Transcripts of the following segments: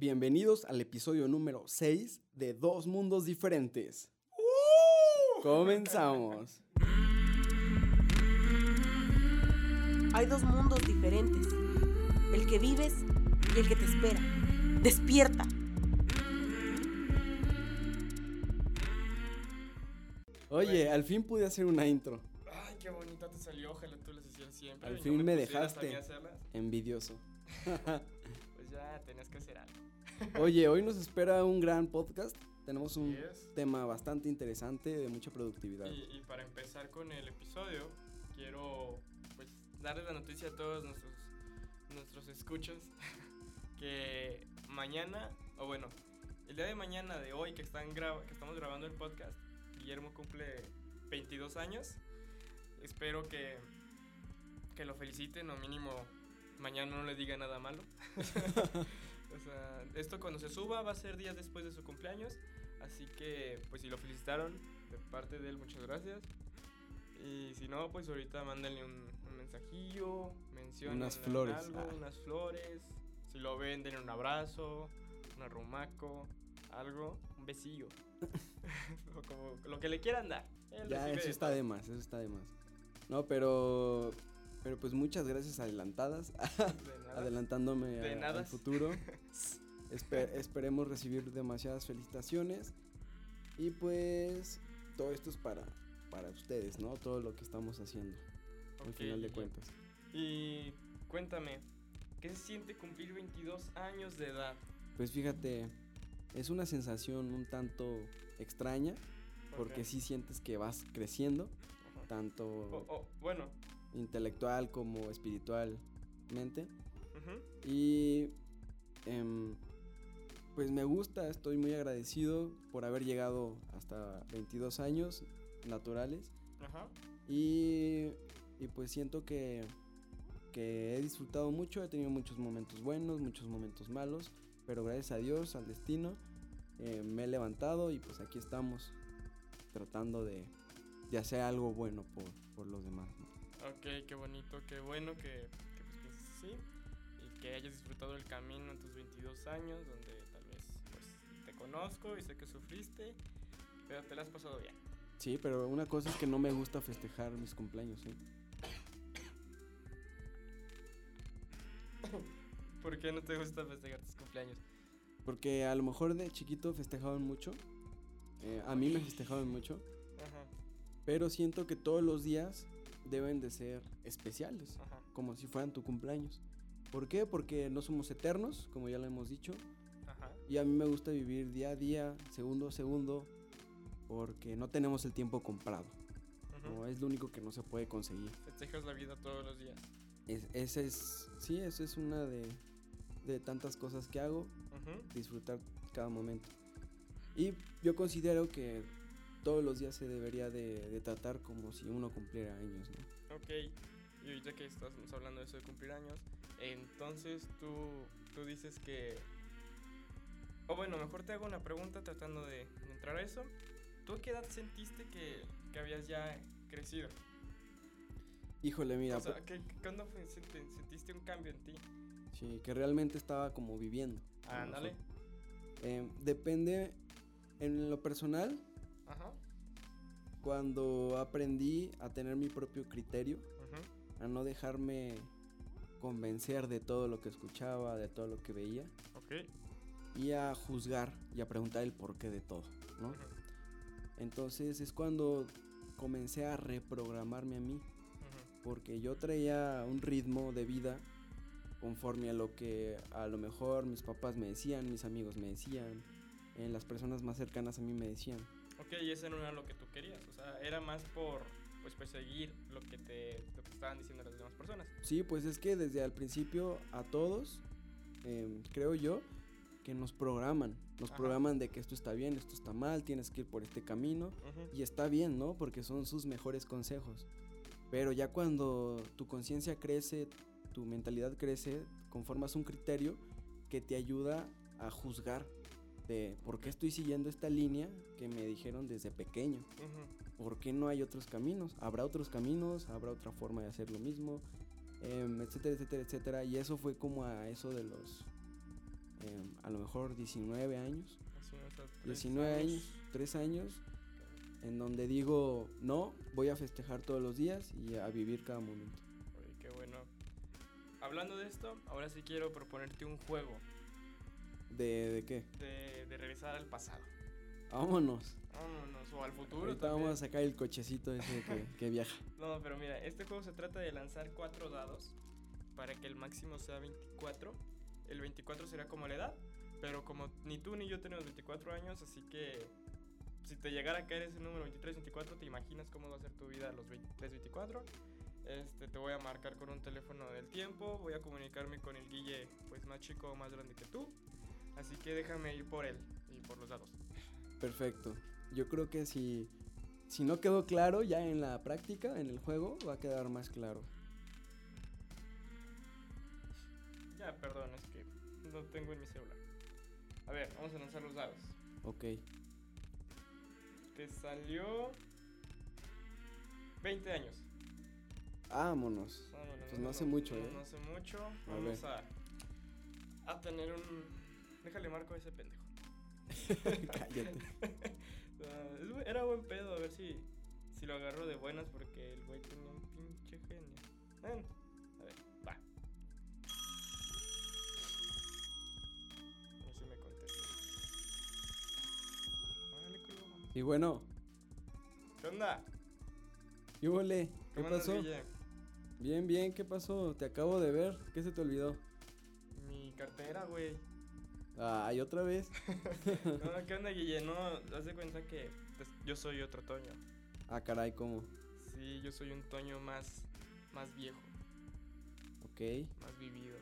Bienvenidos al episodio número 6 de Dos Mundos Diferentes. Comenzamos. Hay dos mundos diferentes. El que vives y el que te espera. Despierta. Oye, al fin pude hacer una intro. Ay, qué bonita te salió, ojalá tú las hicieras siempre. Al fin me mí dejaste. Envidioso. Pues ya tenías que hacer algo. Oye, hoy nos espera un gran podcast. Tenemos un tema bastante interesante de mucha productividad. Y, y para empezar con el episodio, quiero pues darles la noticia a todos nuestros, nuestros escuchas que mañana, o bueno, el día de mañana de hoy que, están graba- que estamos grabando el podcast, Guillermo cumple 22 años. Espero que, que lo feliciten o mínimo mañana no le diga nada malo. o sea, esto cuando se suba va a ser días después de su cumpleaños. Así que, pues si lo felicitaron de parte de él, muchas gracias. Y si no, pues ahorita mándenle un, un mensajillo, mencionen Unas flores, algo, ah. unas flores. Si lo ven, denle un abrazo, un arrumaco, algo, un besillo. o como lo que le quieran dar. Él Ya, eso está de más, eso está de más. No, pero. Pero pues muchas gracias adelantadas. De nada. adelantándome De a- al futuro. Espe- esperemos recibir demasiadas felicitaciones. Y pues todo esto es para, para ustedes, ¿no? Todo lo que estamos haciendo, al Ok, final de cuentas. Y cuéntame, ¿qué se siente cumplir 22 años de edad? Pues fíjate, es una sensación un tanto extraña, porque sí sientes que vas creciendo, Ajá. tanto O- o, bueno, intelectual como espiritualmente. Y em, pues me gusta, estoy muy agradecido por haber llegado hasta 22 años naturales. ajá. Y, y pues siento que, que he disfrutado mucho, he tenido muchos momentos buenos, muchos momentos malos, pero gracias a Dios, al destino, eh, me he levantado y pues aquí estamos tratando de, de hacer algo bueno por, por los demás. ¿no? Ok, qué bonito, qué bueno que, que pues pienses así y que hayas disfrutado el camino en tus 22 años, donde tal vez pues te conozco y sé que sufriste, pero te la has pasado bien. Sí, pero una cosa es que no me gusta festejar mis cumpleaños, ¿eh? ¿Por qué no te gusta festejar tus cumpleaños? Porque a lo mejor de chiquito festejaban mucho. eh, a mí me festejaban mucho. Ajá, Pero siento que todos los días deben de ser especiales. ajá, Como si fueran tu cumpleaños. ¿Por qué? Porque no somos eternos, como ya lo hemos dicho. ajá. Y a mí me gusta vivir día a día, segundo a segundo. Porque no tenemos el tiempo comprado. ujú. ¿no? Es lo único que no se puede conseguir. Festejas la vida todos los días. Es, ese es, sí, eso es una de, de tantas cosas que hago. Disfrutar cada momento. Y yo considero que todos los días se debería de, de tratar como si uno cumpliera años, ¿no? Ok, y ahorita que estamos hablando de eso de cumplir años, entonces tú, tú dices que... O bueno, mejor te hago una pregunta tratando de, de entrar a eso. ¿Tú a qué edad sentiste que, que habías ya crecido? Híjole, mira, o sea, pues, ¿qué- cuándo fue- senti- sentiste un cambio en ti? sí, que realmente estaba como viviendo. Ándale. mejor. Eh, depende, en lo personal, Ajá. cuando aprendí a tener mi propio criterio, a no dejarme convencer de todo lo que escuchaba, de todo lo que veía, Ok. y a juzgar y a preguntar el porqué de todo, ¿no? Entonces es cuando comencé a reprogramarme a mí, porque yo traía un ritmo de vida conforme a lo que a lo mejor mis papás me decían, mis amigos me decían, eh, las personas más cercanas a mí me decían. Ok, y ese no era lo que tú querías, o sea, era más por pues perseguir lo que te, lo que estaban diciendo las demás personas. Sí, pues es que desde el principio a todos, em, creo yo, que nos programan, nos Ajá. programan de que esto está bien, esto está mal, tienes que ir por este camino, Ujú, Y está bien, ¿no? Porque son sus mejores consejos. Pero ya cuando tu conciencia crece, tu mentalidad crece, conformas un criterio que te ayuda a juzgar de por qué estoy siguiendo esta línea que me dijeron desde pequeño. ujú. ¿Por qué no hay otros caminos? ¿Habrá otros caminos? ¿Habrá otra forma de hacer lo mismo? Em, etcétera, etcétera, etcétera. Y eso fue como a eso de los em, a lo mejor 19 años. Así, o sea, tres 19 años, 3 años, en donde digo, no, voy a festejar todos los días y a vivir cada momento. Oye, qué bueno. Hablando de esto, ahora sí quiero proponerte un juego ¿De, de qué? de, de regresar al pasado. Vámonos. Vámonos, o al futuro. Ahorita también. vamos a sacar el cochecito ese que, que viaja. No, pero mira, este juego se trata de lanzar cuatro dados para que el máximo sea 24. El 24 será como la edad, pero como ni tú ni yo tenemos 24 años, así que si te llegara a caer ese número 23, 24, te imaginas cómo va a ser tu vida a los 23, 24. Este, te voy a marcar con un teléfono del tiempo, voy a comunicarme con el Guille, pues más chico o más grande que tú. Así que déjame ir por él y por los dados. Perfecto. Yo creo que si, si no quedó claro ya en la práctica, en el juego, va a quedar más claro. Ya, perdón, es que no tengo en mi celular. A ver, vamos a lanzar los dados. Ok. Te salió 20 años. Vámonos. Vámonos, Pues no hace mucho, no, ¿eh? No hace mucho. A Vamos a, a tener un. Déjale marco a ese pendejo. Cállate. Era buen pedo, a ver si, si lo agarro de buenas porque el güey tenía un pinche genio. Ven, a ver, va. A ver si me contesta. Órale, culo. Y bueno, ¿Qué onda? ¿Qué ¿Cómo andas, pasó? Bien, bien, ¿qué pasó? Te acabo de ver. ¿Qué se te olvidó? Mi cartera, güey. Ay, otra vez. No, ¿qué onda, Guille? No, haz de cuenta que pues, yo soy otro Toño. Ah, caray, ¿cómo? Sí, yo soy un Toño más, más viejo, Ok. más vivido.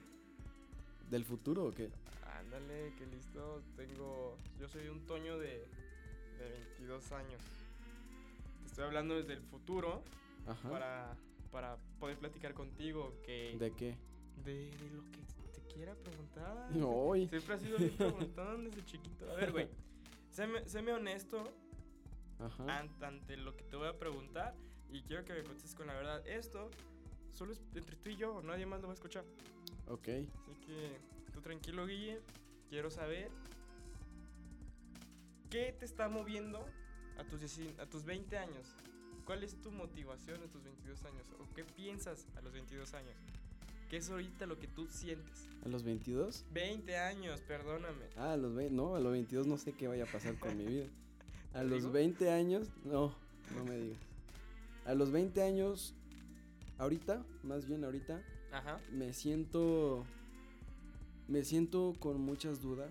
¿Del futuro o qué? Ándale, qué listo. Tengo. Yo soy un Toño de, de 22 años. Te estoy hablando desde el futuro Ajá. para, para poder platicar contigo que. ¿De qué? de, de lo que te quiera preguntar. Ay. Siempre has sido bien preguntón desde chiquito. A ver, güey. Séme, séme honesto Ajá. ant- ante lo que te voy a preguntar y quiero que me contestes con la verdad. Esto solo es entre tú y yo, nadie más lo va a escuchar. Ok. Así que tú tranquilo, Guille. Quiero saber qué te está moviendo a tus, a tus 20 años. ¿Cuál es tu motivación a tus 22 años? ¿O qué piensas a los 22 años? ¿Qué es ahorita lo que tú sientes? ¿A los 22? 20 años, perdóname. Ah, a los 20. No, a los 22 no sé qué vaya a pasar con mi vida. A ¿Te los digo? 20 años, no, no me digas. A los 20 años, ahorita, más bien ahorita, Ajá. me siento. Me siento con muchas dudas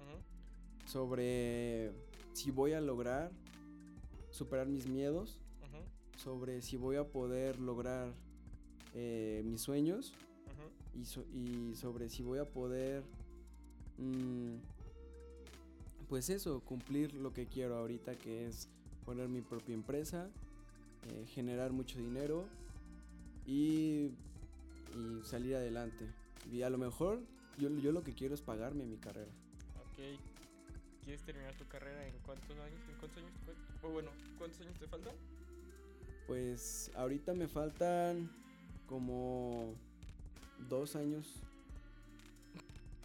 ujú, sobre si voy a lograr superar mis miedos, ujú, sobre si voy a poder lograr eh, mis sueños. Y, so- y sobre si voy a poder, mm, pues eso, cumplir lo que quiero ahorita, que es poner mi propia empresa, eh, generar mucho dinero y, y salir adelante. Y a lo mejor yo, yo lo que quiero es pagarme mi carrera. Ok. ¿Quieres terminar tu carrera en cuántos años? ¿En cuántos años? cu- O bueno, ¿cuántos años te faltan? Pues ahorita me faltan como dos años.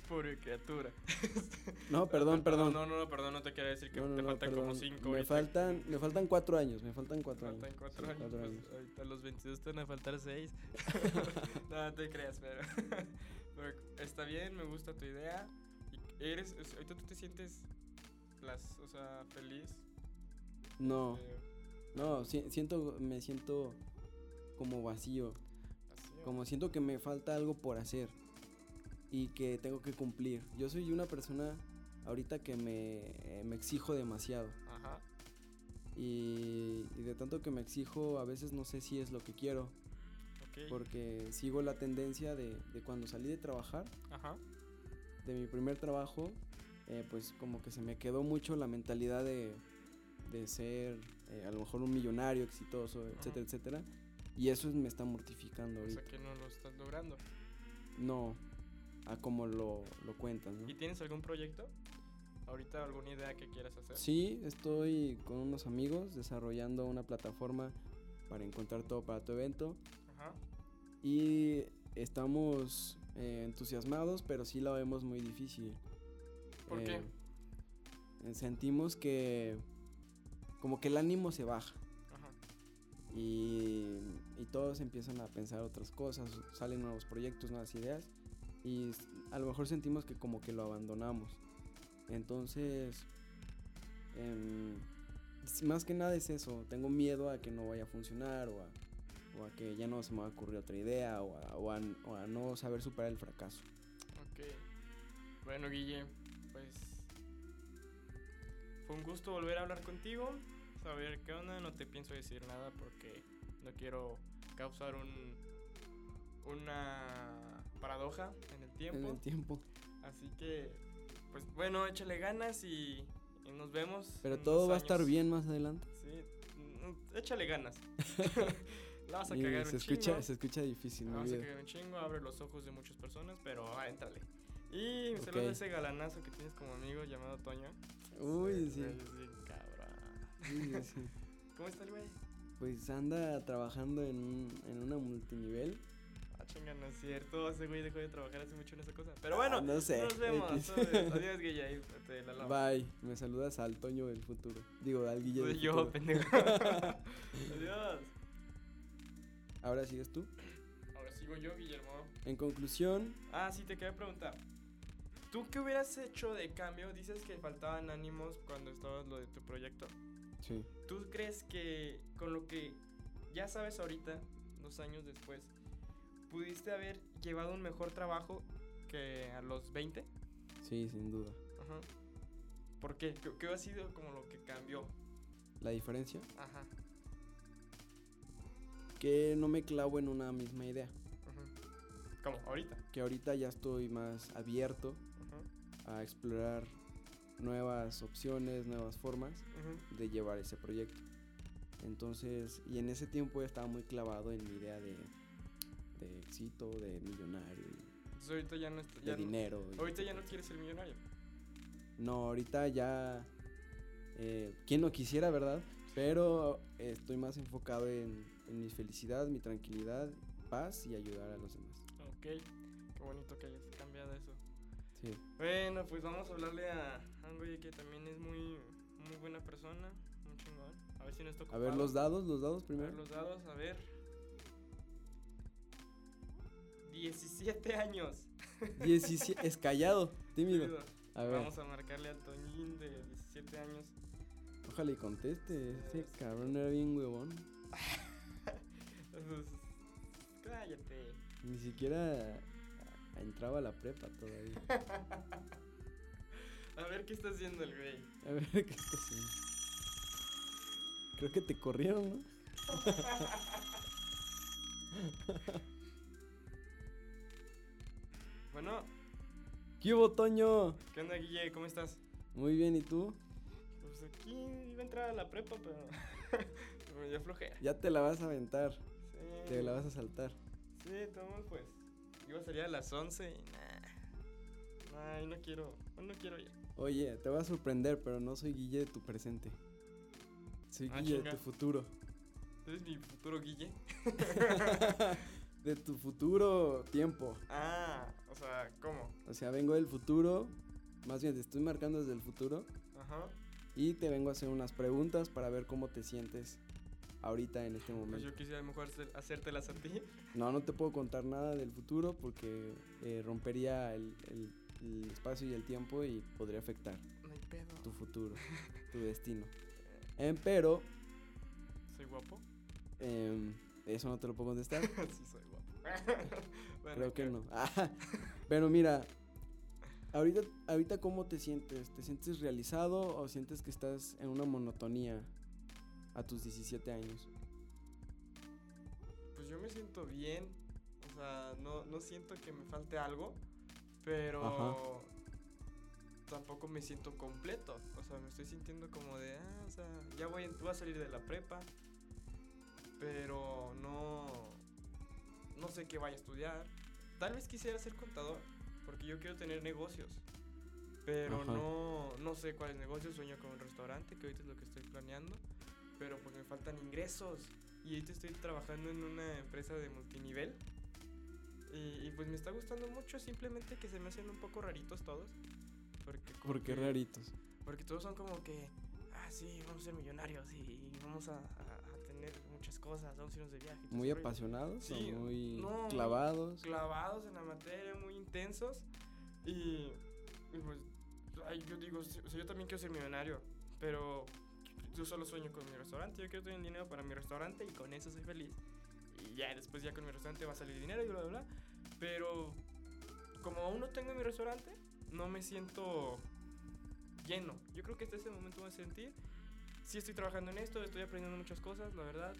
Pobre criatura. No, perdón, perdón. No, no, no, perdón, no te quería decir que No, no, te no, faltan como. 5 Me faltan, me faltan cuatro años, me faltan cuatro años. Faltan 4 Sí, años. cuatro pues, años. ahorita a los 22 te van a faltar 6. no, no te creas, pero, pero está bien, me gusta tu idea. Y eres, ahorita tú te sientes las, o sea, feliz. No, eh, no, si- siento, me siento como vacío, como siento que me falta algo por hacer y que tengo que cumplir. Yo soy una persona ahorita que me, eh, me exijo demasiado Ajá. y, y de tanto que me exijo a veces no sé si es lo que quiero Ok. porque sigo la tendencia de, de cuando salí de trabajar, Ajá. de mi primer trabajo, eh, pues como que se me quedó mucho la mentalidad de, de ser eh, a lo mejor un millonario exitoso, etcétera, etcétera. Y eso me está mortificando O ahorita. sea que no lo estás logrando. No, a como lo, lo cuentas, ¿no? ¿Y tienes algún proyecto? ¿Ahorita alguna idea que quieras hacer? Sí, estoy con unos amigos desarrollando una plataforma para encontrar todo para tu evento. Ajá. Y estamos eh, entusiasmados, pero sí la vemos muy difícil. ¿Por qué? eh, sentimos que como que el ánimo se baja. Y, y todos empiezan a pensar otras cosas, salen nuevos proyectos, nuevas ideas y a lo mejor sentimos que como que lo abandonamos. Entonces, s- más que nada es eso, tengo miedo a que no vaya a funcionar o a, o a que ya no se me va a ocurrir otra idea o a, o a o a no saber superar el fracaso. Ok. Bueno, Guille, pues fue un gusto volver a hablar contigo, saber qué onda, no te pienso decir nada porque no quiero causar un una paradoja en el En tiempo. el tiempo. Así que pues bueno, échale ganas y, y nos vemos. Pero en todo va a estar bien más adelante. Sí, mm, échale ganas. La vas a Y cagar se un escucha, chingo. se escucha difícil, La vas a vida. cagar un chingo, abre los ojos de muchas personas, pero ah, éntrale. Y Ok. saludos a ese galanazo que tienes como amigo llamado Toño. Uy, sí. Sí, sí, sí. ¿Cómo está el güey? Pues anda trabajando en, un, en una multinivel. Ah, chinga, no es cierto. Ese güey dejó de trabajar hace mucho en esa cosa. Pero bueno, Ah, no sé. nos vemos. Adiós, Guille. Ahí te la lavo. Bye. Me saludas al Toño del futuro. Digo, al Guille Soy del yo, futuro. pendejo. Adiós. Ahora sigues tú. Ahora sigo yo, Guillermo. En conclusión, Ah, sí, te quería preguntar. ¿Tú qué hubieras hecho de cambio? Dices que faltaban ánimos cuando estabas lo de tu proyecto. Sí. ¿Tú crees que con lo que ya sabes ahorita, dos años después, pudiste haber llevado un mejor trabajo que a los 20? Sí, sin duda. Ajá. ¿Por qué? ¿Qué, qué ha sido como lo que cambió? La diferencia, Ajá. que no me clavo en una misma idea. ajá. ¿Cómo? ¿Ahorita? Que ahorita ya estoy más abierto Ajá. a explorar nuevas opciones, nuevas formas de llevar ese proyecto. Entonces, y en ese tiempo ya estaba muy clavado en mi idea de, de éxito, de millonario, y Entonces ahorita ya no de no- dinero. y ahorita ya no quieres ser millonario. No, ahorita ya. Eh, ¿Quién no quisiera, verdad? Pero eh, estoy más enfocado en, en mi felicidad, mi tranquilidad, paz y ayudar a los demás. Ok. Qué bonito que hayas cambiado eso. Bueno, pues vamos a hablarle a a un güey que también es muy, muy buena persona, muy chingón. A ver si no está A ver, los dados, los dados A primero. ver los dados, a ver. 17 años. 17, es callado, tímido. A ver, Vamos a marcarle al Toñín de 17 años. ojalá y conteste. Ese Es- cabrón era bien huevón. Entonces, cállate. Ni siquiera a- entraba a la prepa todavía. A ver qué está haciendo el güey. A ver, ¿qué está haciendo? Creo que te corrieron, ¿no? Bueno, ¿Qué hubo, Toño? ¿qué onda, Guille? ¿Cómo estás? Muy bien, ¿y tú? Pues aquí iba a entrar a la prepa, pero me dio flojera. Ya te la vas a aventar, Sí. te la vas a saltar. Sí, tomamos pues. Iba a salir a las 11 y nah. Ay, no quiero, no quiero ir. Oye, te voy a sorprender, pero no soy Guille de tu presente. Soy Ah, Guille chinga. de tu futuro. ¿Eres mi futuro Guille? de tu futuro tiempo. Ah, o sea, ¿cómo? O sea, vengo del futuro, más bien te estoy marcando desde el futuro Ajá. y te vengo a hacer unas preguntas para ver cómo te sientes ahorita en este Pues momento. yo quisiera mejor hacer- hacértelas a ti. No, no te puedo contar nada del futuro porque eh, rompería el, el- el espacio y el tiempo y podría afectar No tu futuro, tu destino. Em, pero ¿Soy guapo? em, eso no te lo puedo contestar. sí, soy guapo. Bueno, Creo que no. Pero mira, ahorita, ahorita cómo te sientes? ¿Te sientes realizado o sientes que estás en una monotonía a tus 17 años? Pues yo me siento bien. O sea, no, no siento que me falte algo. Pero Ajá. tampoco me siento completo. O sea, me estoy sintiendo como de, ah, o sea, ya voy, voy a salir de la prepa. Pero no, no sé qué vaya a estudiar. Tal vez quisiera ser contador, porque yo quiero tener negocios. Pero Ajá. no, no sé cuáles negocios. Sueño con un restaurante, que ahorita es lo que estoy planeando. Pero pues me faltan ingresos. Y ahorita estoy trabajando en una empresa de multinivel. Y, y, pues me está gustando mucho, simplemente que se me hacen un poco raritos todos. Porque, ¿Por qué que- raritos? Porque todos son como que, ah, sí, vamos a ser millonarios y vamos a, a- a tener muchas cosas, vamos a irnos de viaje. ¿Muy ese rollo". apasionados Sí, o muy no, clavados? clavados en la materia, muy intensos. Y, y pues, ay, yo digo, o sea, yo también quiero ser millonario, pero yo solo sueño con mi restaurante. Yo quiero tener dinero para mi restaurante y con eso soy feliz. Y ya después, ya con mi restaurante va a salir dinero y bla, bla, bla. Pero como aún no tengo mi restaurante, no me siento lleno. Yo creo que hasta ese momento a sentir. Sí estoy trabajando en esto, estoy aprendiendo muchas cosas, la verdad.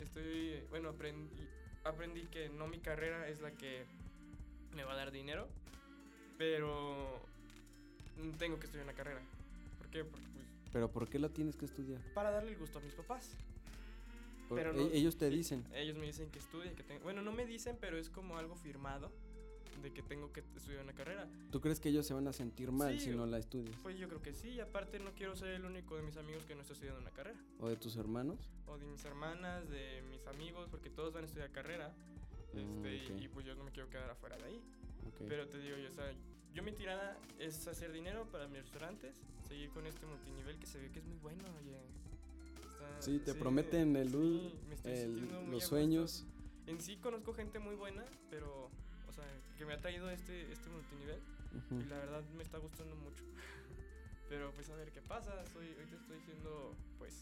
Estoy, bueno, aprendí, aprendí que no mi carrera es la que me va a dar dinero, pero tengo que estudiar una carrera. ¿Por qué? Porque ¿Pero por qué lo tienes que estudiar? para darle el gusto a mis papás. Por- Pero e- no- ellos te dicen. Ellos me dicen que estudie, que tengo... Bueno, no me dicen, pero es como algo firmado de que tengo que estudiar una carrera. ¿Tú crees que ellos se van a sentir mal Sí, si no la estudias? Pues yo creo que sí, y aparte no quiero ser el único de mis amigos que no está estudiando una carrera. ¿O de tus hermanos? O de mis hermanas, de mis amigos, porque todos van a estudiar carrera. Este, y- ok. y, pues yo no me quiero quedar afuera de ahí. Ok. Pero te digo, yo, o sea, yo mi tirada es hacer dinero para mis restaurantes, seguir con este multinivel que se ve que es muy bueno, oye. Está- sí, te prometen el, sí, el- los sueños. En sí conozco gente muy buena, pero, o sea, que me ha traído este, este multinivel Ujú. y la verdad me está gustando mucho. pero pues a ver qué pasa, soy, ahorita estoy siendo, pues,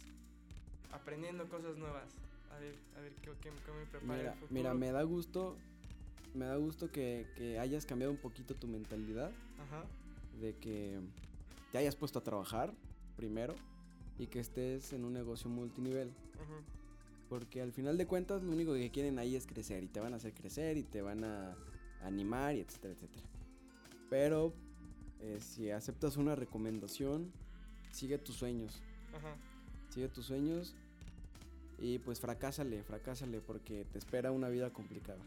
aprendiendo cosas nuevas. A ver, a ver qué, qué, qué me prepara Mira, el mira, me da gusto, me da gusto que, que hayas cambiado un poquito tu mentalidad, Ajá. de que te hayas puesto a trabajar primero y que estés en un negocio multinivel. Porque al final de cuentas lo único que quieren ahí es crecer y te van a hacer crecer y te van a animar y etcétera, etcétera. Pero eh, si aceptas una recomendación, sigue tus sueños, Ajá. sigue tus sueños y pues fracásale, fracásale porque te espera una vida complicada.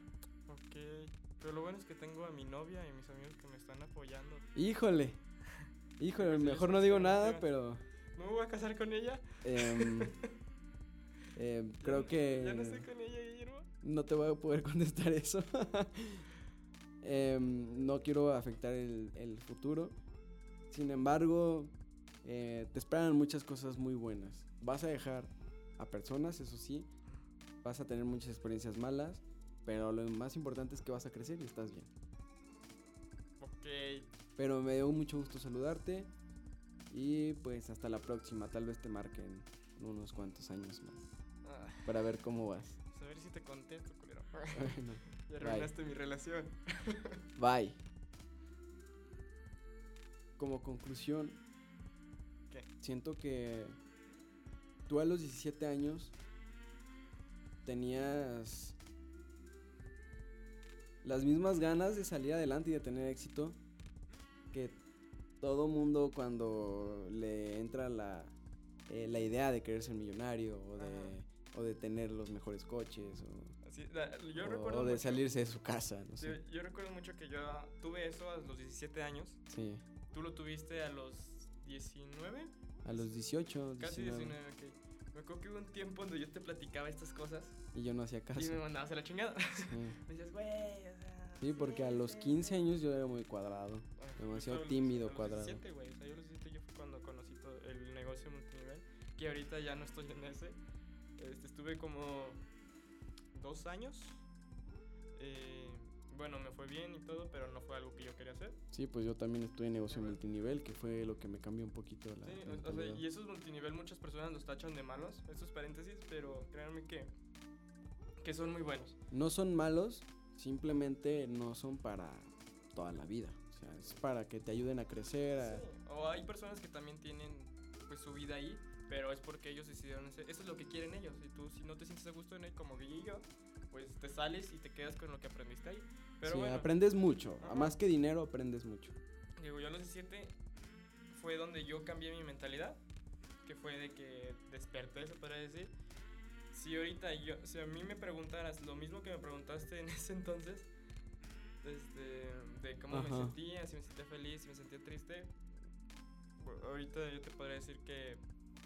Pero lo bueno es que tengo a mi novia y mis amigos que me están apoyando. Híjole, híjole, mejor no digo nada, pero ¿No me voy a casar con ella? em, em, creo que... Ya no estoy con ella, Guillermo. No te voy a poder contestar eso. Em, no quiero afectar el, el futuro. Sin embargo, eh, te esperan muchas cosas muy buenas. Vas a dejar a personas, eso sí. Vas a tener muchas experiencias malas. Pero lo más importante es que vas a crecer y estás bien. Ok, Pero me dio mucho gusto saludarte. Y pues hasta la próxima. Tal vez te marquen en unos cuantos años más. ah, Para ver cómo vas. pues a ver si te contesto, culero. Bueno, ya arruinaste mi relación. Bye. Como conclusión, ¿Qué? siento que tú a los 17 años tenías las mismas ganas de salir adelante y de tener éxito que todo mundo cuando le entra la, eh, la idea de querer ser millonario o de, o de tener los mejores coches o, Así, la- yo o recuerdo de mucho- salirse de su casa, no Yo, sé. yo recuerdo mucho que yo tuve eso a los 17 años. Sí, ¿Tú lo tuviste a los 19? a los 18, Casi 19. 19, ok. Me acuerdo que hubo un tiempo donde yo te platicaba estas cosas Y yo no hacía caso. y me mandabas a la chingada. Sí. me decías, güey, o sea. Sí, porque a los sí". 15 años yo era muy cuadrado. Ah, demasiado los- tímido, a los cuadrado. 17, güey. O sea, yo los 17 yo fue cuando conocí todo el negocio multinivel. Que ahorita ya no estoy en ese. Este, estuve como dos años. Eh, bueno, me fue bien y todo, pero no fue algo que yo quería hacer. Sí, pues yo también estuve en negocio multinivel, que fue lo que me cambió un poquito la Sí, o- sea, y esos multinivel muchas personas los tachan de malos, estos paréntesis, pero créanme que, que son muy buenos. No son malos, simplemente no son para toda la vida. O sea, es para que te ayuden a crecer. a- Sí, O hay personas que también tienen pues su vida ahí, pero es porque ellos decidieron hacer, eso es lo que quieren ellos. Y tú si no te sientes a gusto en él como yo, pues te sales y te quedas con lo que aprendiste ahí. Pero sí, bueno, aprendes mucho. Ajá. Más que dinero, aprendes mucho. digo, yo a los 17 fue donde yo cambié mi mentalidad, que fue de que desperté, se podría decir. Si ahorita yo, si a mí me preguntaras lo mismo que me preguntaste en ese entonces, este, de cómo me Ajá. sentía, si me sentía feliz, si me sentía triste, ahorita yo te podría decir que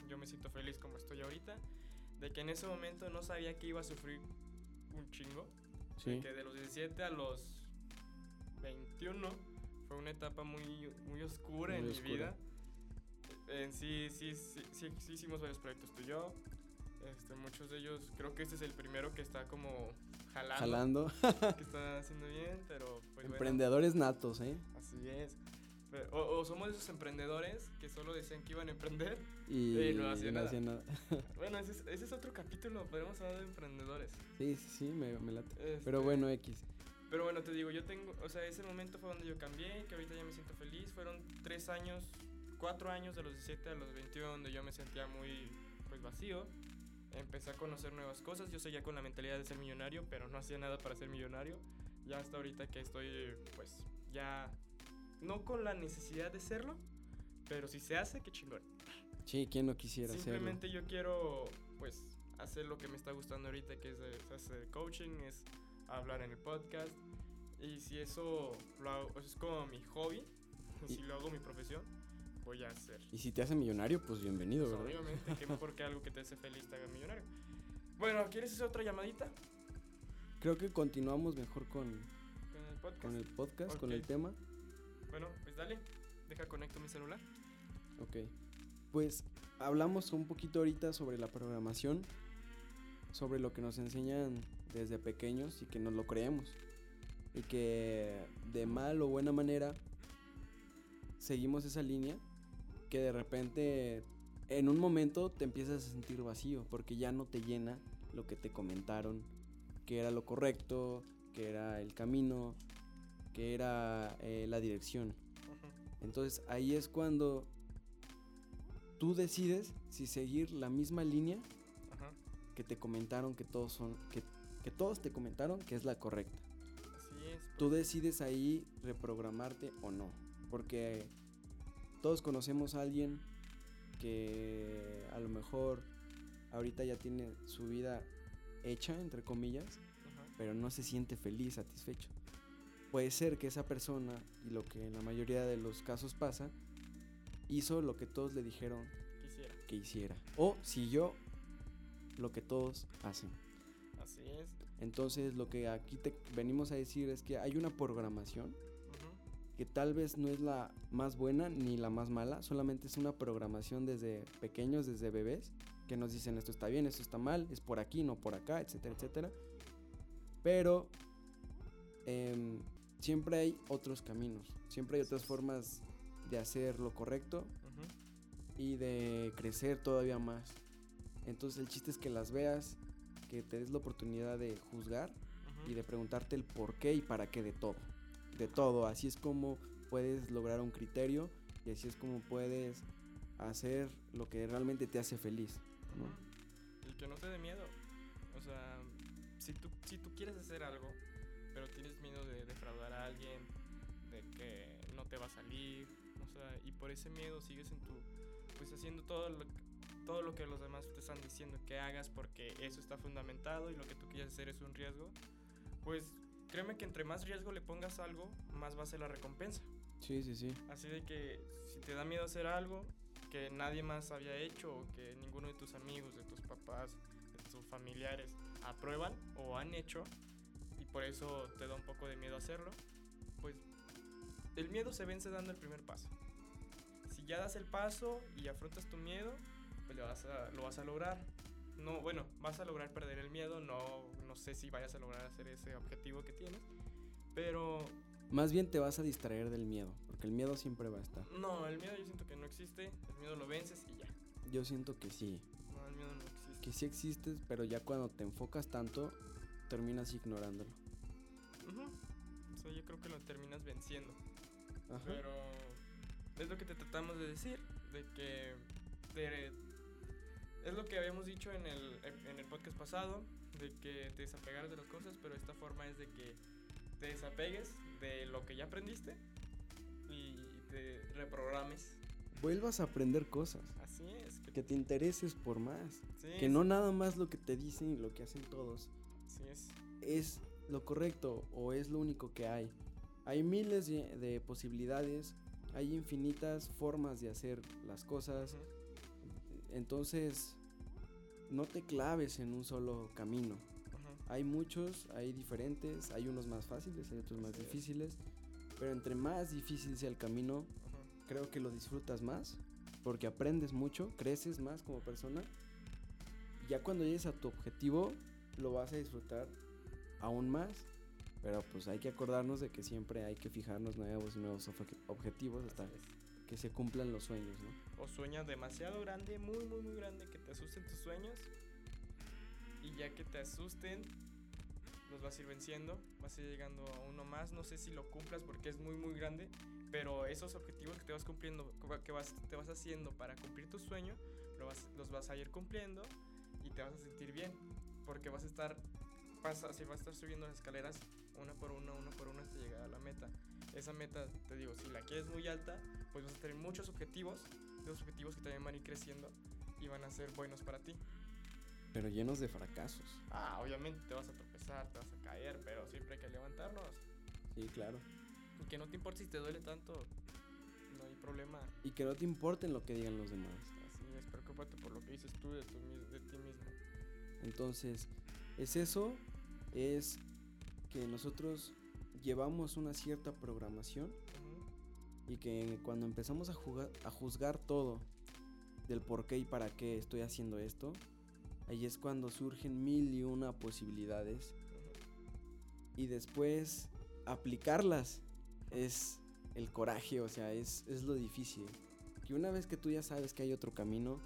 yo me siento feliz como estoy ahorita, de que en ese momento no sabía que iba a sufrir un chingo, Sí. que de los 17 a los 21 fue una etapa muy, muy oscura en Muy mi oscura. vida. En sí, sí, sí, sí, sí hicimos varios proyectos tú y yo. Este, muchos de ellos, creo que este es el primero que está como jalando. Jalando. Que está haciendo bien, pero pues bueno, Emprendedores natos, ¿eh? así es. O, o somos esos emprendedores que solo decían que iban a emprender. Y, Eh, no hacía y nada. hacían nada. Bueno, ese es, ese es otro capítulo, podemos hablar de emprendedores. Sí, sí, sí, me, me late. Este, Pero bueno, X. Pero bueno, te digo, yo tengo, o sea, ese momento fue donde yo cambié, que ahorita ya me siento feliz. Fueron tres años, cuatro años de los 17 a los 21 donde yo me sentía muy, pues, vacío. Empecé a conocer nuevas cosas. Yo seguía con la mentalidad de ser millonario, pero no hacía nada para ser millonario. Ya hasta ahorita que estoy, pues, ya, no con la necesidad de serlo, pero si se hace, qué chingón. Sí, ¿quién no quisiera hacerlo? Simplemente yo quiero, pues, hacer lo que me está gustando ahorita, que es hacer coaching, es hablar en el podcast. Y si eso lo hago, pues, es como mi hobby, y si lo hago mi profesión, voy a hacer. Y si te hace millonario, pues bienvenido, Pues, ¿verdad? obviamente, qué mejor que algo que te hace feliz te haga millonario. Bueno, ¿quieres hacer otra llamadita Creo que continuamos mejor con, con el podcast? con el podcast, con el Ok. tema. Bueno, pues dale, deja conecto mi celular. Ok. Pues hablamos un poquito ahorita sobre la programación, sobre lo que nos enseñan desde pequeños y que nos lo creemos. Y que de mal o buena manera seguimos esa línea que de repente en un momento te empiezas a sentir vacío porque ya no te llena lo que te comentaron que era lo correcto, que era el camino, que era eh, la dirección. Entonces ahí es cuando tú decides si seguir la misma línea Ajá, que te comentaron que todos son que, que todos te comentaron que es la correcta. así es. Tú decides ahí reprogramarte o no, porque todos conocemos a alguien que a lo mejor ahorita ya tiene su vida hecha entre comillas, Ajá. pero no se siente feliz, satisfecho. Puede ser que esa persona, y lo que en la mayoría de los casos pasa, hizo lo que todos le dijeron Quisiera. que hiciera. O siguió lo que todos hacen. Así es. Entonces lo que aquí te venimos a decir es que hay una programación que tal vez no es la más buena ni la más mala, solamente es una programación desde pequeños, desde bebés, que nos dicen esto está bien, esto está mal, es por aquí, no por acá, etcétera, etcétera. Pero em, siempre hay otros caminos, siempre hay otras formas de hacer lo correcto y de crecer todavía más. Entonces el chiste es que las veas, que te des la oportunidad de juzgar y de preguntarte el por qué y para qué de todo. De todo, así es como puedes lograr un criterio y así es como puedes hacer lo que realmente te hace feliz. Y que no te dé miedo. O sea, si tú, si tú quieres hacer algo, alguien, de que no te va a salir, o sea, y por ese miedo sigues en tu, pues haciendo todo lo, todo lo que los demás te están diciendo que hagas porque eso está fundamentado y lo que tú quieres hacer es un riesgo, pues créeme que entre más riesgo le pongas a algo, más va a ser la recompensa. Sí, sí, sí. Así de que si te da miedo hacer algo que nadie más había hecho o que ninguno de tus amigos, de tus papás, de tus familiares aprueban o han hecho y por eso te da un poco de miedo hacerlo, pues el miedo se vence dando el primer paso. Si ya das el paso y afrontas tu miedo, pues lo vas a, lo vas a lograr. No, bueno, vas a lograr perder el miedo, no, no sé si vayas a lograr hacer ese objetivo que tienes, pero Más bien te vas a distraer del miedo, porque el miedo siempre va a estar. No, el miedo yo siento que no existe, el miedo lo vences y ya. Yo siento que sí, No, el miedo no existe. que sí existes, pero ya cuando te enfocas tanto, terminas ignorándolo. O sea, yo creo que lo terminas venciendo. Ajá. Pero es lo que te tratamos de decir, de que te- es lo que habíamos dicho en el, en el podcast pasado, de que te desapegaras de las cosas, pero esta forma es de que te desapegues de lo que ya aprendiste y te reprogrames. Vuelvas a aprender cosas, Así es. Que, que te intereses por más, sí, que no nada más lo que te dicen y lo que hacen todos Así es. es lo correcto o es lo único que hay. Hay miles de, de posibilidades, hay infinitas formas de hacer las cosas, entonces no te claves en un solo camino. Hay muchos, hay diferentes, hay unos más fáciles, hay otros más difíciles, pero entre más difícil sea el camino, creo que lo disfrutas más porque aprendes mucho, creces más como persona. Y ya cuando llegues a tu objetivo, lo vas a disfrutar aún más. Pero pues hay que acordarnos de que siempre hay que fijarnos nuevos y nuevos obje- objetivos hasta que se cumplan los sueños, ¿no? O sueñas demasiado grande, muy, muy, muy grande, que te asusten tus sueños. Y ya que te asusten, los vas a ir venciendo, vas a ir llegando a uno más. No sé si lo cumplas porque es muy, muy grande, pero esos objetivos que te vas cumpliendo, que vas, te vas haciendo para cumplir tu sueño, lo vas- los vas a ir cumpliendo y te vas a sentir bien, porque vas a estar, vas a, si vas a estar subiendo las escaleras una por una, una por una hasta llegar a la meta. Esa meta, te digo, si la quieres muy alta, pues vas a tener muchos objetivos, esos objetivos que también van a ir creciendo y van a ser buenos para ti. Pero llenos de fracasos. Ah, obviamente te vas a tropezar, te vas a caer, pero siempre hay que levantarnos. Sí, claro. Y que no te importe si te duele tanto, no hay problema. Y que no te importen lo que digan los demás. Así es, preocúpate por lo que dices tú de, tu, de ti mismo. Entonces, es eso, es que nosotros llevamos una cierta programación y que cuando empezamos a, jugar, a juzgar todo del por qué y para qué estoy haciendo esto, ahí es cuando surgen mil y una posibilidades y después aplicarlas es el coraje, o sea, es, es lo difícil. Que una vez que tú ya sabes que hay otro camino,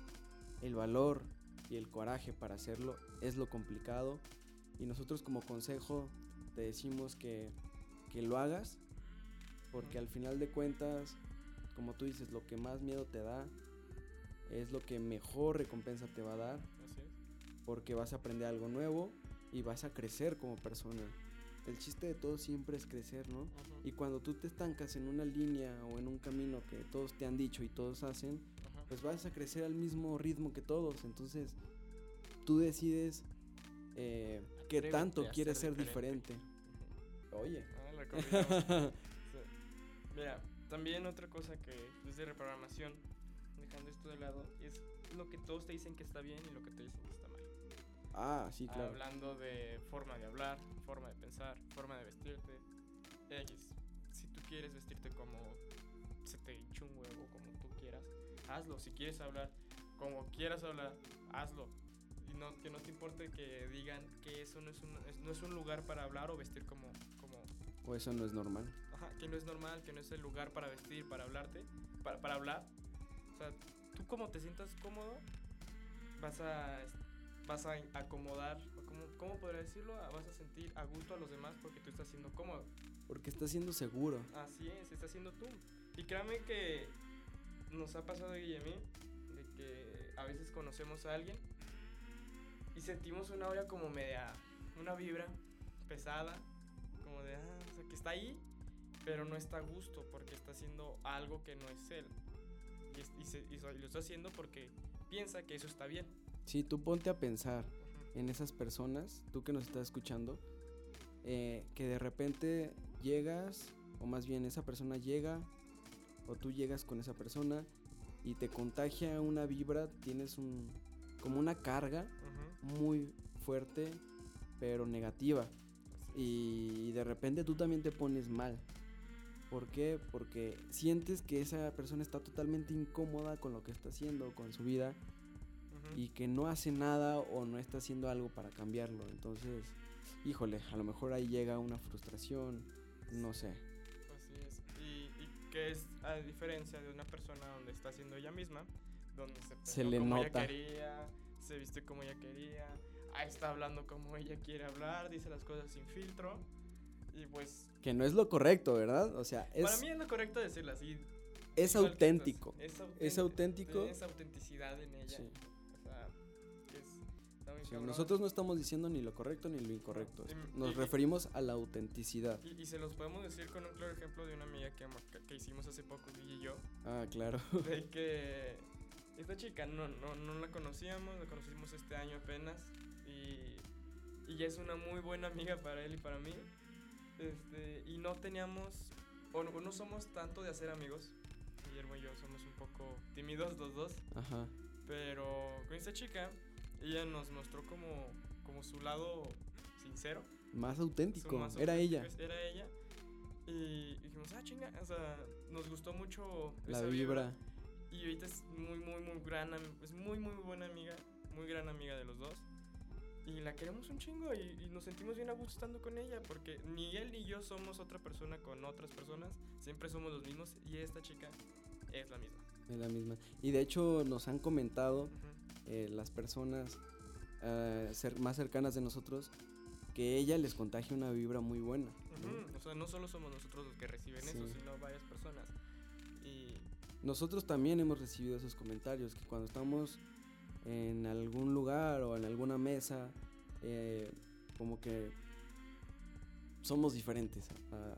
el valor y el coraje para hacerlo es lo complicado. Y nosotros como consejo te decimos que, que lo hagas, porque al final de cuentas, como tú dices, lo que más miedo te da es lo que mejor recompensa te va a dar Así es. porque vas a aprender algo nuevo y vas a crecer como persona. El chiste de todo siempre es crecer, ¿no? Y cuando tú te estancas en una línea o en un camino que todos te han dicho y todos hacen, Ajá. pues vas a crecer al mismo ritmo que todos. Entonces, tú decides eh, qué Atrévete tanto a quieres ser ser diferente. Oye. Ah, la. Mira, también otra cosa que es de reprogramación, dejando esto de lado, es lo que todos te dicen que está bien y lo que te dicen que está mal. ah, sí, claro. Hablando de forma de hablar, forma de pensar, forma de vestirte. X. Si tú quieres vestirte como se te hinche un huevo, como tú quieras, hazlo. Si quieres hablar como quieras hablar, hazlo. No, que no te importe que digan que eso no es un, no es un lugar para hablar o vestir como, como O eso no es normal. Ajá, que no es normal, que no es el lugar para vestir, para hablarte, para, para hablar. O sea, tú como te sientas cómodo, vas a, vas a acomodar, ¿cómo, ¿cómo podría decirlo? Ah, Vas a sentir a gusto a los demás porque tú estás siendo cómodo. Porque estás siendo seguro. Así es, estás siendo tú. Y créame que nos ha pasado a Guillemí, de que a veces conocemos a alguien y sentimos una aura como media, una vibra pesada, como de, ah, o sea, que está ahí, pero no está a gusto porque está haciendo algo que no es él. Y, es- y se- y lo está haciendo porque piensa que eso está bien. Sí, tú ponte a pensar en esas personas, tú que nos estás escuchando, eh, que de repente llegas, o más bien esa persona llega, o tú llegas con esa persona y te contagia una vibra, tienes un, como una carga. Muy fuerte, pero negativa. Y de repente tú también te pones mal. ¿Por qué? Porque sientes que esa persona está totalmente incómoda con lo que está haciendo, con su vida, y que no hace nada o no está haciendo algo para cambiarlo. Entonces, híjole, a lo mejor ahí llega una frustración, no sé. Así es. Y, y que es a diferencia de una persona donde está siendo ella misma, donde se, Se le como nota. ella quería, se viste como ella quería, está hablando como ella quiere hablar, dice las cosas sin filtro. Y pues, Que no es lo correcto, ¿verdad? O sea, es, para mí es lo correcto decirlo así. es auténtico. Es auténtico. Tienes autenticidad en ella. Sí. O sea, es, Sí, nosotros no estamos diciendo ni lo correcto ni lo incorrecto. y- Nos y- referimos a la autenticidad. Y, y se los podemos decir con un claro ejemplo de una amiga que, que- que hicimos hace poco, y yo. Ah, claro. de que esta chica no, no, no la conocíamos, la conocimos este año apenas y, y ya es una muy buena amiga para él y para mí. Este, y no teníamos, o no, no somos tanto de hacer amigos. Guillermo y yo somos un poco tímidos los dos, Ajá. pero con esta chica ella nos mostró como, como su lado sincero. Más auténtico. más Era ella. Era ella. Y dijimos, ah, chinga, o sea, nos gustó mucho La esa vibra. Y ahorita es muy, muy, muy gran, es muy, muy buena amiga, muy gran amiga de los dos. Y la queremos un chingo y, y nos sentimos bien a gusto estando con ella, porque ni él ni yo somos otra persona con otras personas, siempre somos los mismos y esta chica es la misma. Es la misma. Y de hecho nos han comentado eh, las personas eh, cer- más cercanas de nosotros que ella les contagia una vibra muy buena. O sea, no solo somos nosotros los que reciben eso, sino varias personas. Nosotros también hemos recibido esos comentarios, que cuando estamos en algún lugar o en alguna mesa, eh, como que somos diferentes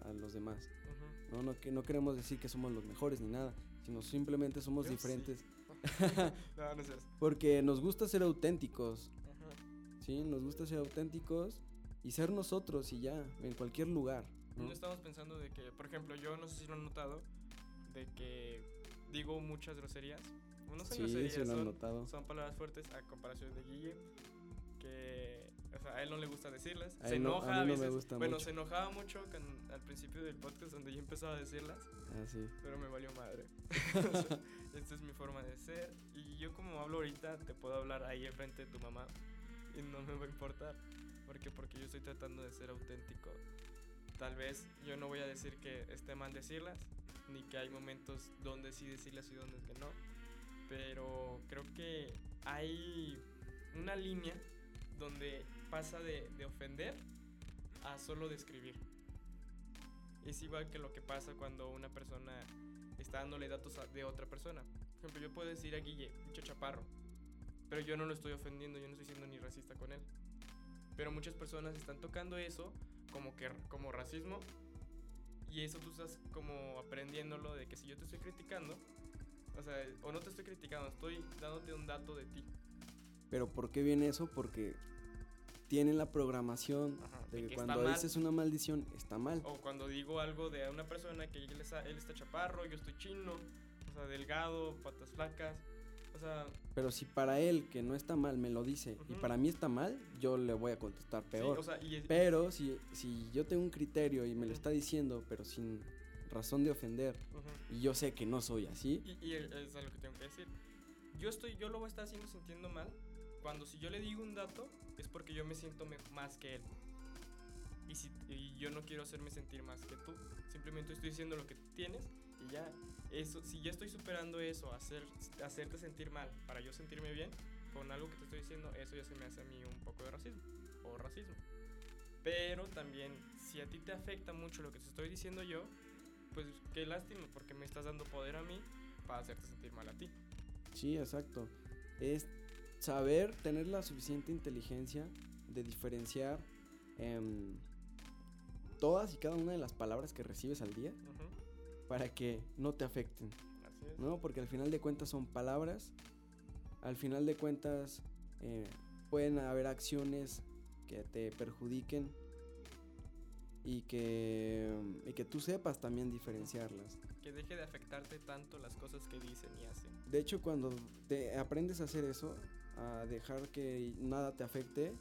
a, los demás. ¿no? No, que, no queremos decir que somos los mejores ni nada, sino simplemente somos Yo sí. diferentes no, no porque nos gusta ser auténticos, Ajá. ¿sí? Nos gusta ser auténticos y ser nosotros y ya, en cualquier lugar. No estamos pensando de que, por ejemplo, yo no sé si lo han notado, de que digo muchas groserías. No son Sí, groserías, sí lo han notado. son palabras fuertes a comparación de Guille, que o sea, a él no le gusta decirlas. A se no- a enoja mí a no me veces. gusta bueno, mucho. se enojaba mucho con- al principio del podcast donde yo empezaba a decirlas, Ah, sí. pero me valió madre. Esta es mi forma de ser. Y yo como hablo ahorita, te puedo hablar ahí enfrente de tu mamá y no me va a importar. ¿Por qué? Porque yo estoy tratando de ser auténtico. Tal vez yo no voy a decir que esté mal decirlas, ni que hay momentos donde sí decirlas y donde no. Pero creo que hay una línea donde pasa de, de ofender a solo describir. Es igual que lo que pasa cuando una persona está dándole datos de otra persona. Por ejemplo, yo puedo decir a Guille, pinche chaparro, pero yo no lo estoy ofendiendo, yo no estoy siendo ni racista con él. Pero muchas personas están tocando eso como que como racismo y eso tú estás como aprendiéndolo de que si yo te estoy criticando, o sea, o no te estoy criticando, estoy dándote un dato de ti. Pero ¿por qué viene eso? Porque tienen la programación Ajá, de que cuando mal. dices una maldición está mal. O cuando digo algo de una persona que él está, él está chaparro, yo estoy chino, o sea, delgado, patas flacas, o sea, Pero si para él que no está mal me lo dice y Ujú. para mí está mal, yo le voy a contestar sí, peor. o sea, y, Pero si, si yo tengo un criterio y me lo está diciendo, pero sin razón de ofender, ujú. y yo sé que no soy así, Y, y es es algo que tengo que decir. Yo estoy, yo lo voy a estar haciendo sintiendo mal cuando si yo le digo un dato es porque yo me siento más que él. Y, si, y yo no quiero hacerme sentir más que tú. Simplemente estoy diciendo lo que tienes y ya. Eso, si ya estoy superando eso, hacer, hacerte sentir mal para yo sentirme bien con algo que te estoy diciendo, eso ya se me hace a mí un poco de racismo o racismo. Pero también, si a ti te afecta mucho lo que te estoy diciendo yo, pues qué lástima, porque me estás dando poder a mí para hacerte sentir mal a ti. sí, exacto. Es saber tener la suficiente inteligencia de diferenciar em, todas y cada una de las palabras que recibes al día para que no te afecten. Así es. ¿no? Porque al final de cuentas son palabras, al final de cuentas eh, pueden haber acciones que te perjudiquen y que, y que tú sepas también diferenciarlas. Que deje de afectarte tanto las cosas que dicen y hacen. De hecho, cuando te aprendes a hacer eso, a dejar que nada te afecte,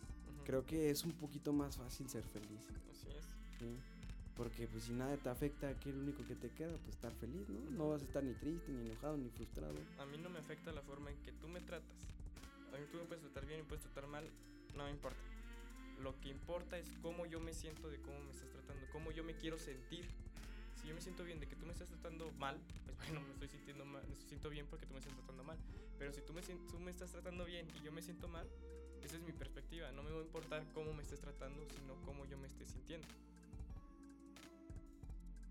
creo que es un poquito más fácil ser feliz. Así es. ¿sí? Porque pues si nada te afecta, ¿qué es lo único que te queda? Pues estar feliz, ¿no? No vas a estar ni triste, ni enojado, ni frustrado. A mí no me afecta la forma en que tú me tratas. A mí tú me puedes tratar bien y puedes tratar mal, no me importa. Lo que importa es cómo yo me siento de cómo me estás tratando, cómo yo me quiero sentir. Si yo me siento bien de que tú me estás tratando mal, pues bueno, me estoy sintiendo mal, me siento bien porque tú me estás tratando mal. Pero si tú me, tú me estás tratando bien y yo me siento mal, esa es mi perspectiva. No me va a importar cómo me estés tratando, sino cómo yo me esté sintiendo.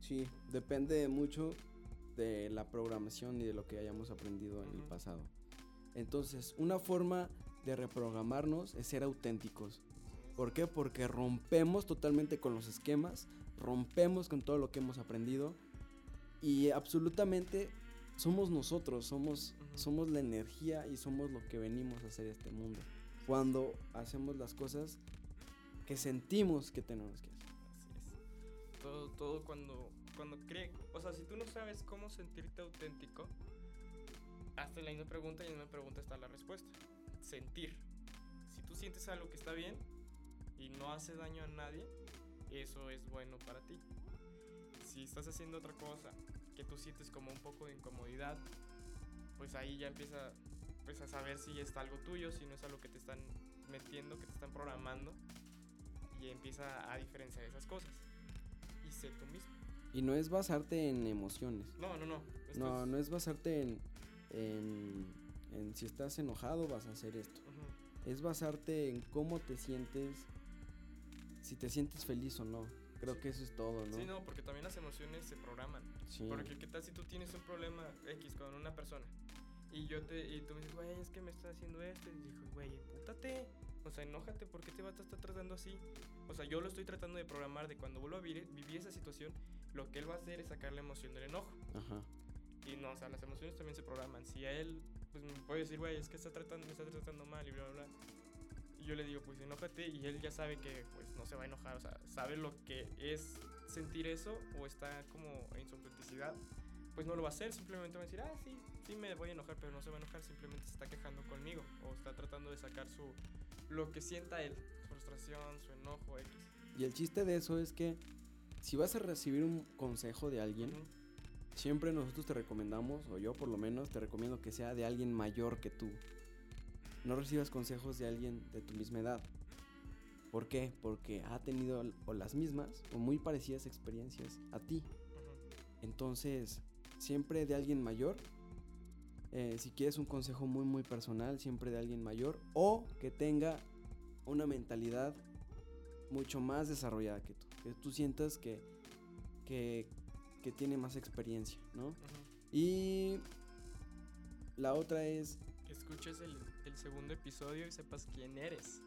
Sí, depende mucho de la programación y de lo que hayamos aprendido en el pasado. Entonces, una forma de reprogramarnos es ser auténticos. ¿Por qué? Porque rompemos totalmente con los esquemas, rompemos con todo lo que hemos aprendido y absolutamente somos nosotros, somos, Ujú. somos la energía y somos lo que venimos a hacer este mundo. Cuando hacemos las cosas que sentimos que tenemos que hacer. Así es. Todo, todo cuando, cuando cree, o sea, si tú no sabes cómo sentirte auténtico, hazte la misma pregunta y en la misma pregunta está la respuesta. Sentir. Si tú sientes algo que está bien y no hace daño a nadie, eso es bueno para ti. Si estás haciendo otra cosa que tú sientes como un poco de incomodidad, pues ahí ya empieza pues a saber si es algo tuyo, si no es algo que te están metiendo, que te están programando y empieza a diferenciar esas cosas y sé tú mismo. Y no es basarte en emociones. No, no, no. esto No, es- no es basarte en, en, en si estás enojado vas a hacer esto. Ujú. Es basarte en cómo te sientes, si te sientes feliz o no. Creo Sí. que eso es todo, ¿no? Sí, no, porque también las emociones se programan. Sí. Porque qué tal si tú tienes un problema X con una persona y yo te y tú me dices, güey, es que me está haciendo esto y dijo, güey, empútate. O sea, enójate, ¿por qué te vas a estar tratando así? O sea, yo lo estoy tratando de programar de cuando vuelva a vivir, vivir esa situación, lo que él va a hacer es sacar la emoción del enojo. Ajá. Y no, o sea, las emociones también se programan. Si a él, pues me puede decir, güey, es que está tratando, me está tratando mal y bla, bla, bla. Y yo le digo, pues enójate. Y él ya sabe que, pues, no se va a enojar. O sea, sabe lo que es sentir eso o está como en su autenticidad. Pues no lo va a hacer, simplemente va a decir, ah, sí, sí me voy a enojar, pero no se va a enojar, simplemente se está quejando conmigo. O está tratando de sacar su, lo que sienta él, su frustración, su enojo, X. Y el chiste de eso es que si vas a recibir un consejo de alguien, siempre nosotros te recomendamos, o yo por lo menos, te recomiendo que sea de alguien mayor que tú. No recibas consejos de alguien de tu misma edad. ¿Por qué? Porque ha tenido o las mismas o muy parecidas experiencias a ti. Entonces, siempre de alguien mayor. eh, si quieres un consejo muy, muy personal, siempre de alguien mayor. O que tenga una mentalidad mucho más desarrollada que tú. Que tú sientas que, que, que tiene más experiencia, ¿no? Y la otra es, escuches el, el segundo episodio y sepas quién eres.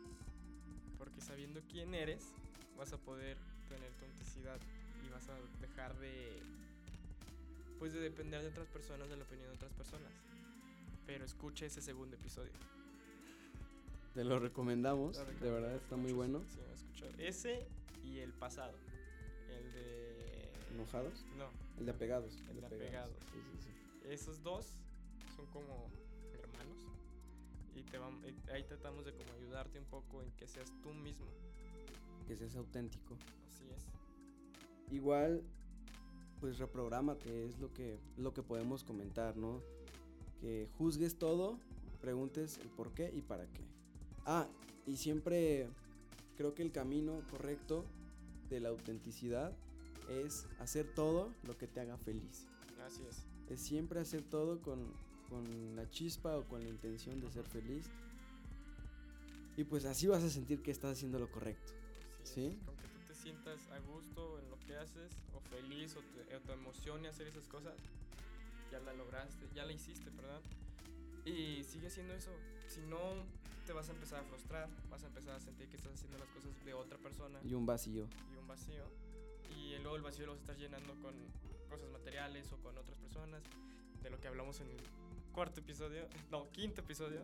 Porque sabiendo quién eres, vas a poder tener tu autenticidad y vas a dejar de. Pues de depender de otras personas, de la opinión de otras personas. Pero escucha ese segundo episodio. te lo recomendamos. Lo de verdad está muy bueno. Sí, me escuchó. Ese y el pasado. El de. ¿Enojados? No, El de apegados. El de apegados. Sí, sí, sí. esos dos son como hermanos. Y te vam- y ahí tratamos de como ayudarte un poco en que seas tú mismo. Que seas auténtico. Así es. Igual, pues reprográmate, es lo que, lo que podemos comentar, ¿no? Que juzgues todo, preguntes el por qué y para qué. Ah, y siempre creo que el camino correcto de la autenticidad es hacer todo lo que te haga feliz. Así es. Es siempre hacer todo con, con la chispa o con la intención de ser feliz. Y pues así vas a sentir que estás haciendo lo correcto. Así ¿Sí? es. Con que tú te sientas a gusto en lo que haces, o feliz, o te, o te emocione hacer esas cosas, ya la lograste, ya la hiciste, perdón. Y sigue haciendo eso. Si no, te vas a empezar a frustrar, vas a empezar a sentir que estás haciendo las cosas de otra persona Y un vacío. y un vacío. Y luego el vacío lo estar llenando con cosas materiales o con otras personas, de lo que hablamos en el cuarto episodio, no, quinto episodio.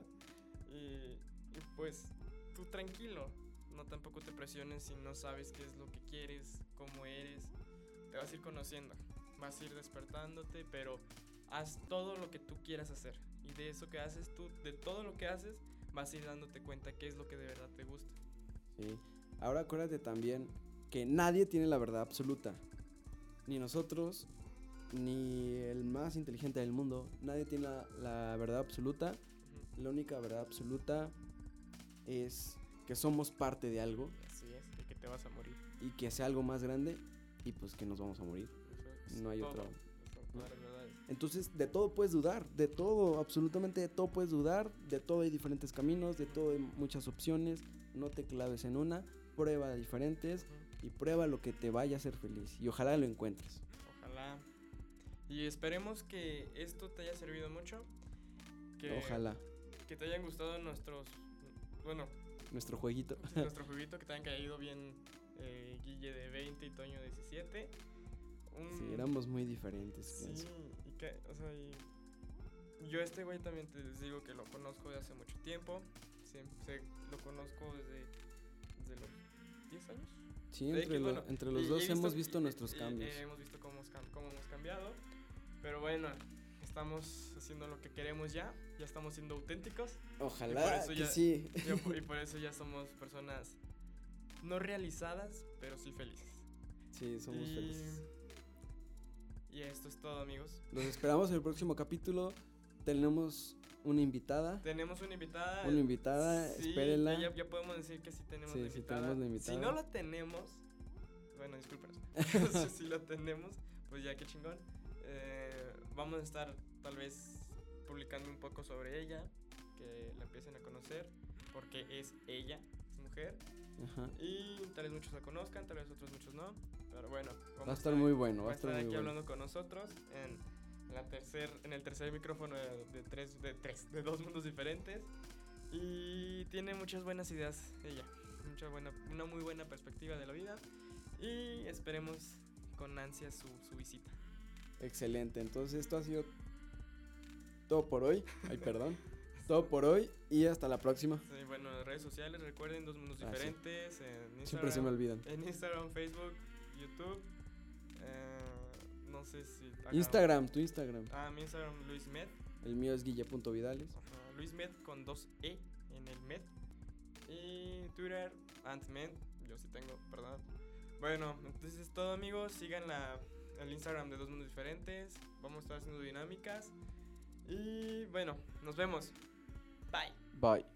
Y, y pues tú tranquilo, no tampoco te presiones si no sabes qué es lo que quieres, cómo eres. Te vas a ir conociendo, vas a ir despertándote, pero haz todo lo que tú quieras hacer. Y de eso que haces tú, de todo lo que haces, vas a ir dándote cuenta qué es lo que de verdad te gusta. Sí. Ahora acuérdate también que nadie tiene la verdad absoluta. Ni nosotros, ni el más inteligente del mundo. Nadie tiene la, la verdad absoluta. Ujú. La única verdad absoluta es que somos parte de algo Así es, de que te vas a morir. y que sea algo más grande y pues que nos vamos a morir. Eso es No hay todo, otra. Entonces, de todo puedes dudar, de todo, absolutamente de todo puedes dudar, de todo hay diferentes caminos, de todo hay muchas opciones, no te claves en una, prueba diferentes y prueba lo que te vaya a hacer feliz y ojalá lo encuentres. Ojalá. Y esperemos que esto te haya servido mucho. Que, Ojalá, Que te hayan gustado nuestros. Bueno, nuestro jueguito. nuestro jueguito, que te hayan caído bien eh, Guille de 20 y Toño de 17. Un- Sí, éramos muy diferentes, Sí, pienso. y que, o sea, y yo este güey también te les digo que lo conozco de hace mucho tiempo. Sé- lo conozco desde, desde los 10 años. Sí, entre, que, lo- bueno, entre y- los y dos hemos y- visto nuestros y- cambios. hemos visto cómo, cómo hemos cambiado. Pero bueno, estamos haciendo lo que queremos ya. Ya estamos siendo auténticos. Ojalá eso que ya- sí. Y, por- y por eso ya somos personas no realizadas, pero sí felices. Sí, somos y, felices. Y esto es todo, amigos. Los esperamos en el próximo capítulo. Tenemos una invitada. Tenemos una invitada. Una invitada, Sí, espérenla. Ya, ya podemos decir que sí tenemos Sí, la sí invitada. tenemos la Si invitada. no la tenemos, bueno, discúlpenos. si, la tenemos, pues ya qué chingón. Eh, vamos a estar tal vez publicando un poco sobre ella, que la empiecen a conocer, porque es ella, es mujer. Ajá. Y tal vez muchos la conozcan, tal vez otros muchos no. Pero bueno, Va a estar muy bueno, va a estar estar muy aquí bueno. hablando con nosotros en, la tercer, en el tercer micrófono de, de tres, de tres, de dos mundos diferentes. Y tiene muchas buenas ideas ella, mucha buena, una muy buena perspectiva de la vida. Y esperemos con ansia su, su visita. Excelente. Entonces, esto ha sido todo por hoy. Ay, perdón. todo por hoy y hasta la próxima. Sí, bueno, redes sociales, recuerden, dos mundos Ah, sí. diferentes. En Instagram, Siempre se me olvidan. En Instagram, Facebook, YouTube. eh, no sé si. Instagram, tu Instagram. Ah, mi Instagram, Luis Med. El mío es guille.vidales. Ajá, Luis Med con dos E en el Med. Y Twitter, Antmed. Yo sí tengo, perdón. Bueno, entonces es todo, amigos. Sigan la, el Instagram de Dos Mundos Diferentes. Vamos a estar haciendo dinámicas. Y bueno, nos vemos. Bye. Bye.